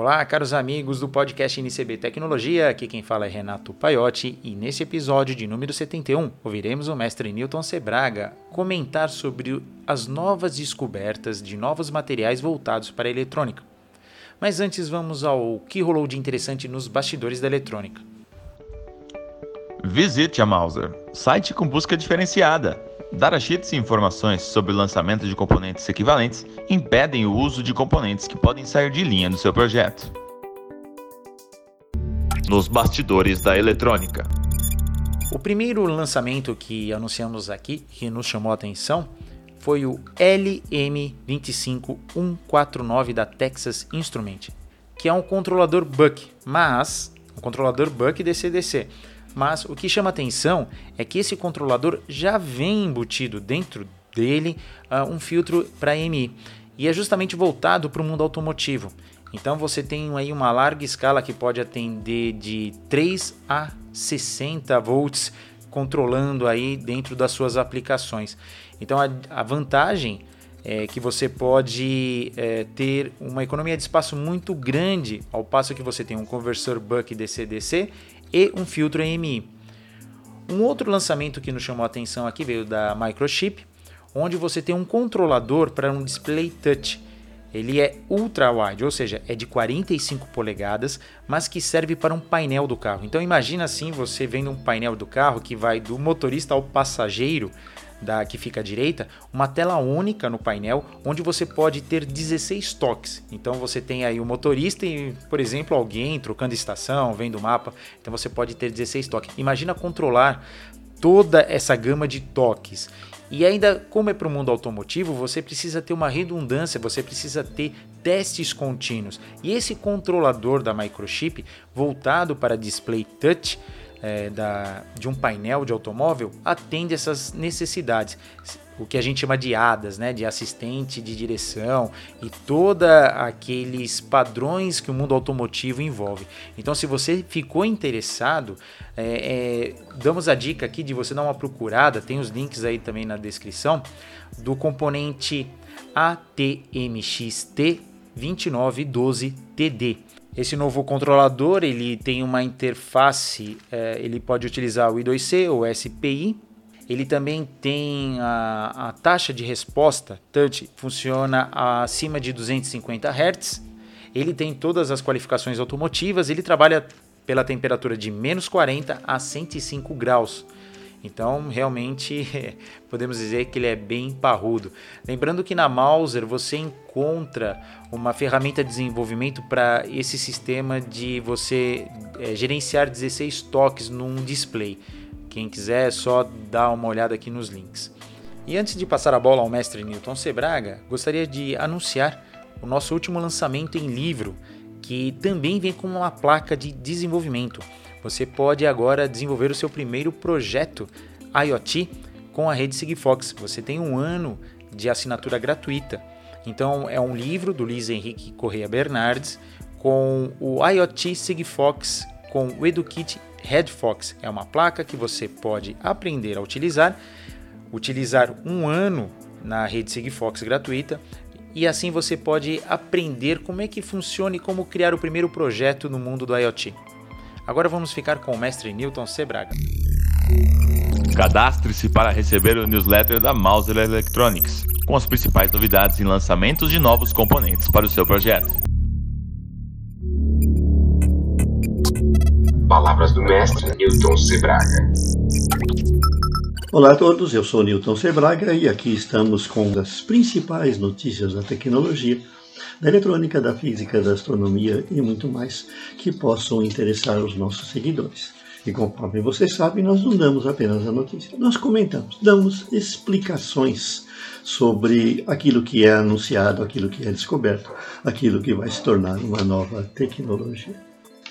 Olá, caros amigos do podcast NCB Tecnologia, aqui quem fala é Renato Paiotti e nesse episódio de número 71 ouviremos o mestre Newton Sebraga comentar sobre as novas descobertas de novos materiais voltados para a eletrônica. Mas antes vamos ao que rolou de interessante nos bastidores da eletrônica. Visite a Mauser, site com busca diferenciada Datasheets e informações sobre o lançamento de componentes equivalentes impedem o uso de componentes que podem sair de linha do seu projeto. Nos bastidores da eletrônica. O primeiro lançamento que anunciamos aqui, que nos chamou a atenção, foi o LM25149 da Texas Instrument, que é um controlador Buck, mas um controlador Buck DC-DC mas o que chama atenção é que esse controlador já vem embutido dentro dele uh, um filtro para MI e é justamente voltado para o mundo automotivo. Então você tem aí uma larga escala que pode atender de 3 a 60 volts controlando aí dentro das suas aplicações. Então a, a vantagem é que você pode é, ter uma economia de espaço muito grande, ao passo que você tem um conversor buck DC-DC e um filtro AMI. Um outro lançamento que nos chamou a atenção aqui veio da Microchip, onde você tem um controlador para um display touch. Ele é ultra wide, ou seja, é de 45 polegadas, mas que serve para um painel do carro. Então imagina assim, você vendo um painel do carro que vai do motorista ao passageiro, da que fica à direita, uma tela única no painel onde você pode ter 16 toques. Então você tem aí o motorista e, por exemplo, alguém trocando estação, vendo o mapa. Então você pode ter 16 toques. Imagina controlar toda essa gama de toques. E ainda, como é para o mundo automotivo, você precisa ter uma redundância, você precisa ter testes contínuos. E esse controlador da microchip, voltado para display touch, é, da, de um painel de automóvel atende essas necessidades. O que a gente chama de ADAS, né, de assistente de direção e toda aqueles padrões que o mundo automotivo envolve. Então, se você ficou interessado, é, é, damos a dica aqui de você dar uma procurada, tem os links aí também na descrição, do componente ATMXT 2912TD. Esse novo controlador ele tem uma interface, é, ele pode utilizar o I2C ou SPI. Ele também tem a, a taxa de resposta touch, funciona acima de 250 Hz. Ele tem todas as qualificações automotivas, ele trabalha pela temperatura de menos 40 a 105 graus. Então, realmente, podemos dizer que ele é bem parrudo. Lembrando que na Mauser você encontra uma ferramenta de desenvolvimento para esse sistema de você é, gerenciar 16 toques num display. Quem quiser é só dar uma olhada aqui nos links. E antes de passar a bola ao mestre Newton Sebraga, gostaria de anunciar o nosso último lançamento em livro, que também vem com uma placa de desenvolvimento você pode agora desenvolver o seu primeiro projeto IoT com a rede Sigfox. Você tem um ano de assinatura gratuita. Então é um livro do Luiz Henrique Correia Bernardes com o IoT Sigfox com o EduKit Headfox. É uma placa que você pode aprender a utilizar, utilizar um ano na rede Sigfox gratuita e assim você pode aprender como é que funciona e como criar o primeiro projeto no mundo do IoT. Agora vamos ficar com o mestre Newton Sebraga. Cadastre-se para receber o newsletter da Mauser Electronics, com as principais novidades e lançamentos de novos componentes para o seu projeto. Palavras do mestre Newton Sebraga. Olá a todos, eu sou Newton Sebraga e aqui estamos com as principais notícias da tecnologia da eletrônica, da física, da astronomia e muito mais que possam interessar os nossos seguidores. E conforme vocês sabem, nós não damos apenas a notícia, nós comentamos, damos explicações sobre aquilo que é anunciado, aquilo que é descoberto, aquilo que vai se tornar uma nova tecnologia.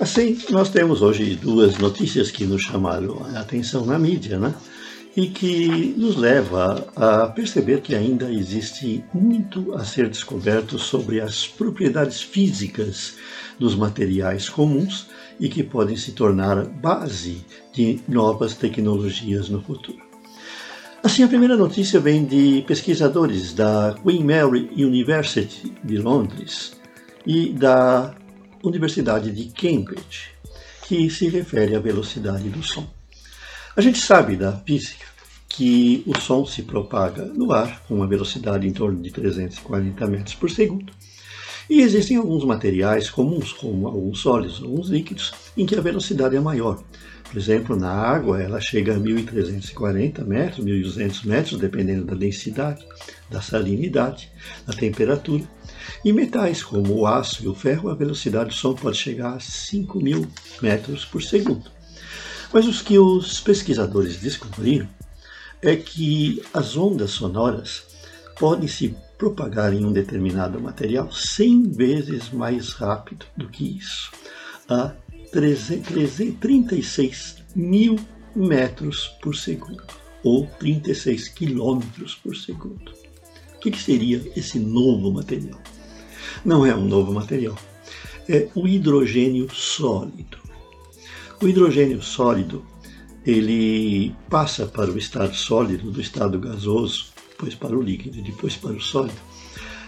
Assim, nós temos hoje duas notícias que nos chamaram a atenção na mídia, né? E que nos leva a perceber que ainda existe muito a ser descoberto sobre as propriedades físicas dos materiais comuns e que podem se tornar base de novas tecnologias no futuro. Assim, a primeira notícia vem de pesquisadores da Queen Mary University de Londres e da Universidade de Cambridge, que se refere à velocidade do som. A gente sabe da física que o som se propaga no ar com uma velocidade em torno de 340 metros por segundo. E existem alguns materiais comuns, como alguns sólidos, alguns líquidos, em que a velocidade é maior. Por exemplo, na água ela chega a 1.340 metros, 1.200 metros, dependendo da densidade, da salinidade, da temperatura. Em metais como o aço e o ferro, a velocidade do som pode chegar a 5.000 metros por segundo. Mas o que os pesquisadores descobriram é que as ondas sonoras podem se propagar em um determinado material 100 vezes mais rápido do que isso, a 36 mil metros por segundo, ou 36 quilômetros por segundo. O que, que seria esse novo material? Não é um novo material, é o hidrogênio sólido. O hidrogênio sólido ele passa para o estado sólido do estado gasoso depois para o líquido e depois para o sólido,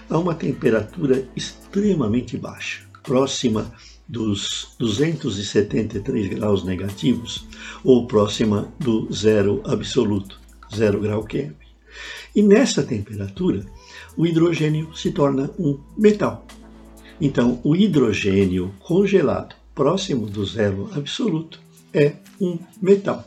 a uma temperatura extremamente baixa, próxima dos 273 graus negativos ou próxima do zero absoluto, zero grau Kelvin. E nessa temperatura, o hidrogênio se torna um metal. Então, o hidrogênio congelado próximo do zero absoluto é um metal.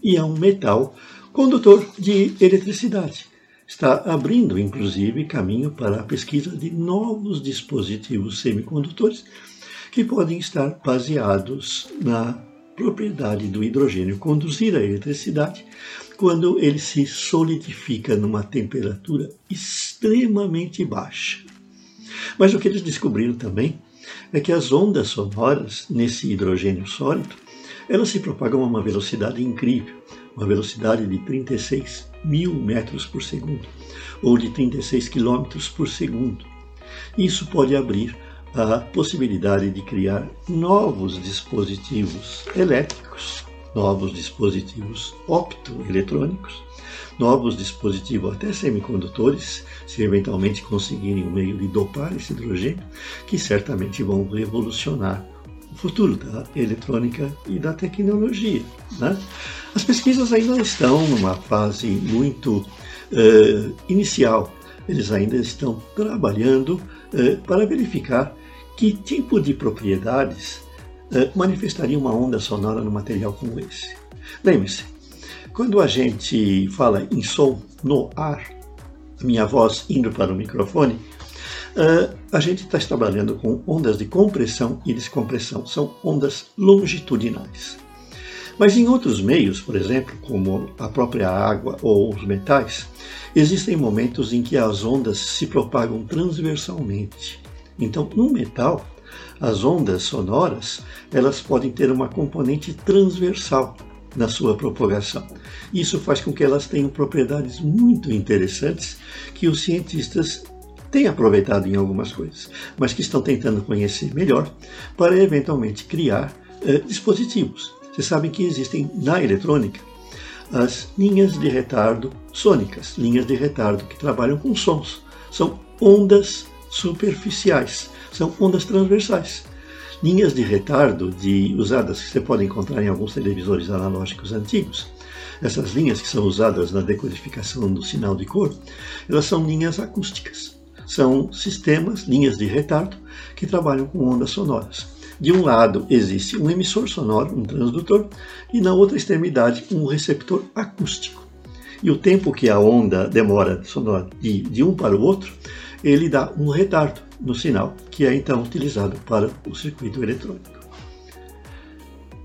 E é um metal condutor de eletricidade está abrindo, inclusive, caminho para a pesquisa de novos dispositivos semicondutores que podem estar baseados na propriedade do hidrogênio conduzir a eletricidade quando ele se solidifica numa temperatura extremamente baixa. Mas o que eles descobriram também é que as ondas sonoras nesse hidrogênio sólido elas se propagam a uma velocidade incrível, uma velocidade de 36 mil metros por segundo, ou de 36 quilômetros por segundo. Isso pode abrir a possibilidade de criar novos dispositivos elétricos, novos dispositivos optoeletrônicos, novos dispositivos até semicondutores, se eventualmente conseguirem o meio de dopar esse hidrogênio, que certamente vão revolucionar o futuro da eletrônica e da tecnologia. Né? As pesquisas ainda estão numa fase muito uh, inicial. Eles ainda estão trabalhando uh, para verificar que tipo de propriedades manifestaria uma onda sonora no material como esse. Lembre-se, quando a gente fala em som no ar, minha voz indo para o microfone, Uh, a gente está trabalhando com ondas de compressão e descompressão, são ondas longitudinais. Mas em outros meios, por exemplo, como a própria água ou os metais, existem momentos em que as ondas se propagam transversalmente. Então, no metal, as ondas sonoras elas podem ter uma componente transversal na sua propagação. Isso faz com que elas tenham propriedades muito interessantes que os cientistas têm aproveitado em algumas coisas, mas que estão tentando conhecer melhor para eventualmente criar eh, dispositivos vocês sabem que existem na eletrônica as linhas de retardo sônicas, linhas de retardo que trabalham com sons. São ondas superficiais, são ondas transversais. Linhas de retardo de, usadas que você pode encontrar em alguns televisores analógicos antigos. Essas linhas que são usadas na decodificação do sinal de cor, elas são linhas acústicas. São sistemas, linhas de retardo, que trabalham com ondas sonoras. De um lado existe um emissor sonoro, um transdutor, e na outra extremidade um receptor acústico. E o tempo que a onda demora de, de um para o outro, ele dá um retardo no sinal, que é então utilizado para o circuito eletrônico.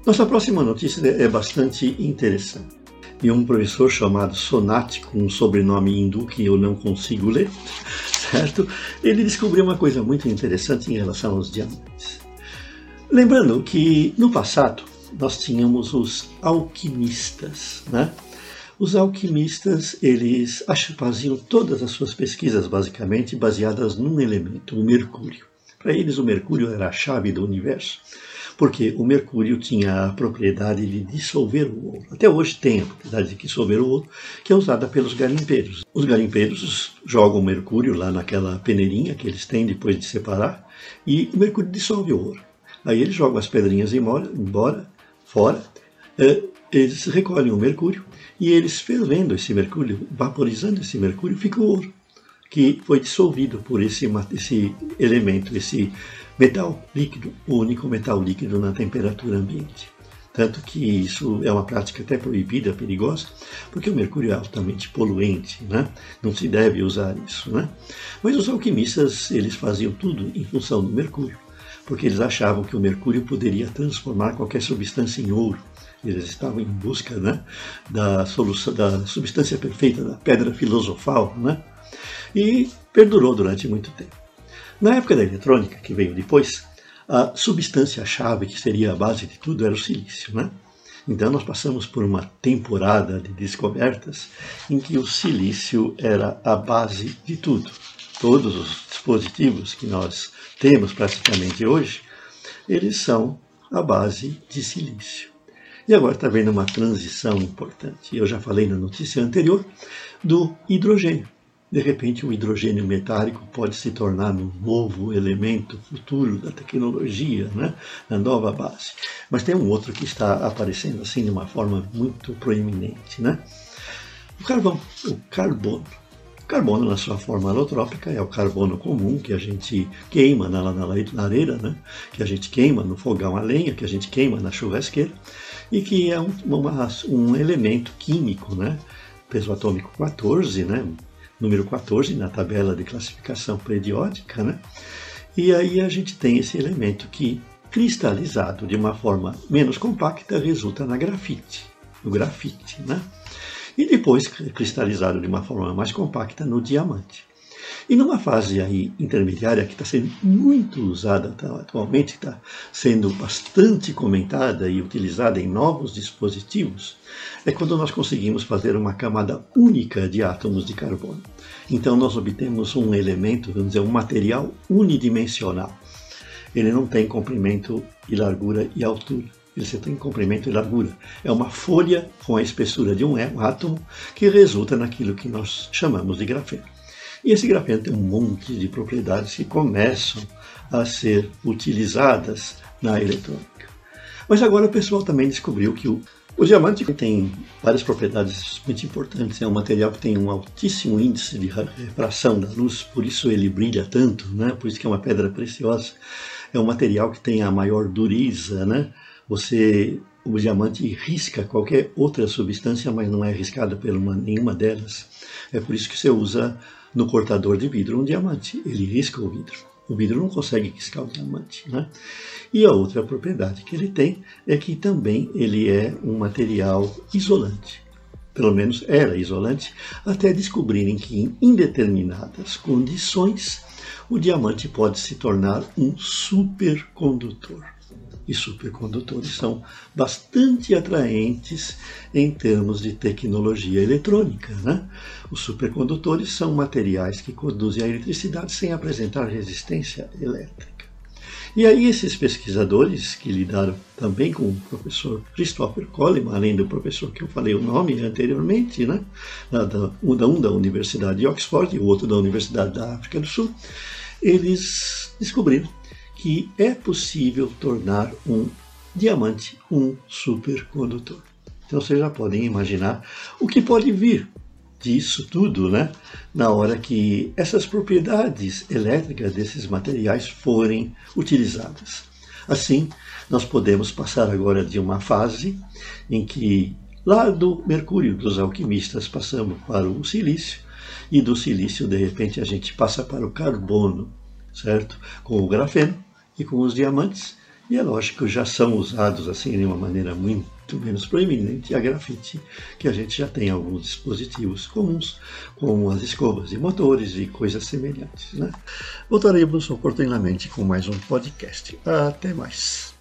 Nossa próxima notícia é bastante interessante. E um professor chamado Sonati, com um sobrenome hindu que eu não consigo ler, certo? Ele descobriu uma coisa muito interessante em relação aos diamantes. Lembrando que no passado nós tínhamos os alquimistas, né? Os alquimistas, eles faziam todas as suas pesquisas basicamente baseadas num elemento, o mercúrio. Para eles o mercúrio era a chave do universo, porque o mercúrio tinha a propriedade de dissolver o ouro. Até hoje tem a propriedade de dissolver o ouro, que é usada pelos garimpeiros. Os garimpeiros jogam o mercúrio lá naquela peneirinha que eles têm depois de separar, e o mercúrio dissolve o ouro. Aí eles jogam as pedrinhas embora, embora fora, é, eles recolhem o mercúrio e eles fervendo esse mercúrio, vaporizando esse mercúrio, fica o ouro, que foi dissolvido por esse, esse elemento, esse metal líquido, o único metal líquido na temperatura ambiente. Tanto que isso é uma prática até proibida, perigosa, porque o mercúrio é altamente poluente, né? não se deve usar isso. Né? Mas os alquimistas eles faziam tudo em função do mercúrio, porque eles achavam que o mercúrio poderia transformar qualquer substância em ouro. Eles estavam em busca né, da, solução, da substância perfeita, da pedra filosofal, né? e perdurou durante muito tempo. Na época da eletrônica, que veio depois, a substância-chave, que seria a base de tudo, era o silício. Né? Então, nós passamos por uma temporada de descobertas em que o silício era a base de tudo. Todos os dispositivos que nós temos praticamente hoje, eles são a base de silício. E agora está vendo uma transição importante. Eu já falei na notícia anterior do hidrogênio. De repente, o hidrogênio metálico pode se tornar um novo elemento futuro da tecnologia, né? na nova base. Mas tem um outro que está aparecendo assim de uma forma muito proeminente. Né? O carvão, o carbono. Carbono, na sua forma alotrópica, é o carbono comum que a gente queima na, na lareira, né? que a gente queima no fogão a lenha, que a gente queima na churrasqueira, e que é um, uma, um elemento químico, né? peso atômico 14, né? número 14 na tabela de classificação periódica, né? E aí a gente tem esse elemento que, cristalizado de uma forma menos compacta, resulta na grafite, no grafite, né? E depois cristalizado de uma forma mais compacta no diamante. E numa fase aí intermediária que está sendo muito usada atualmente, está sendo bastante comentada e utilizada em novos dispositivos, é quando nós conseguimos fazer uma camada única de átomos de carbono. Então nós obtemos um elemento, vamos dizer, um material unidimensional. Ele não tem comprimento e largura e altura. Só tem comprimento e largura. É uma folha com a espessura de um átomo que resulta naquilo que nós chamamos de grafeno. E esse grafeno tem um monte de propriedades que começam a ser utilizadas na eletrônica. Mas agora o pessoal também descobriu que o, o diamante tem várias propriedades muito importantes. É um material que tem um altíssimo índice de refração da luz, por isso ele brilha tanto, né? por isso que é uma pedra preciosa. É um material que tem a maior dureza, né? Você, o diamante risca qualquer outra substância, mas não é riscada por uma, nenhuma delas. É por isso que você usa no cortador de vidro um diamante. Ele risca o vidro. O vidro não consegue riscar o diamante. Né? E a outra propriedade que ele tem é que também ele é um material isolante. Pelo menos era isolante, até descobrirem que em determinadas condições o diamante pode se tornar um supercondutor e supercondutores são bastante atraentes em termos de tecnologia eletrônica. Né? Os supercondutores são materiais que conduzem a eletricidade sem apresentar resistência elétrica. E aí esses pesquisadores que lidaram também com o professor Christopher Coleman, além do professor que eu falei o nome anteriormente, né? da, um da Universidade de Oxford e o outro da Universidade da África do Sul, eles descobriram que é possível tornar um diamante um supercondutor. Então vocês já podem imaginar o que pode vir disso tudo, né? Na hora que essas propriedades elétricas desses materiais forem utilizadas. Assim, nós podemos passar agora de uma fase em que lá do mercúrio dos alquimistas passamos para o silício e do silício de repente a gente passa para o carbono, certo? Com o grafeno e com os diamantes, e é lógico, já são usados assim de uma maneira muito menos proeminente a grafite, que a gente já tem alguns dispositivos comuns, como as escovas de motores e coisas semelhantes. Né? Voltaremos oportunamente com mais um podcast. Até mais.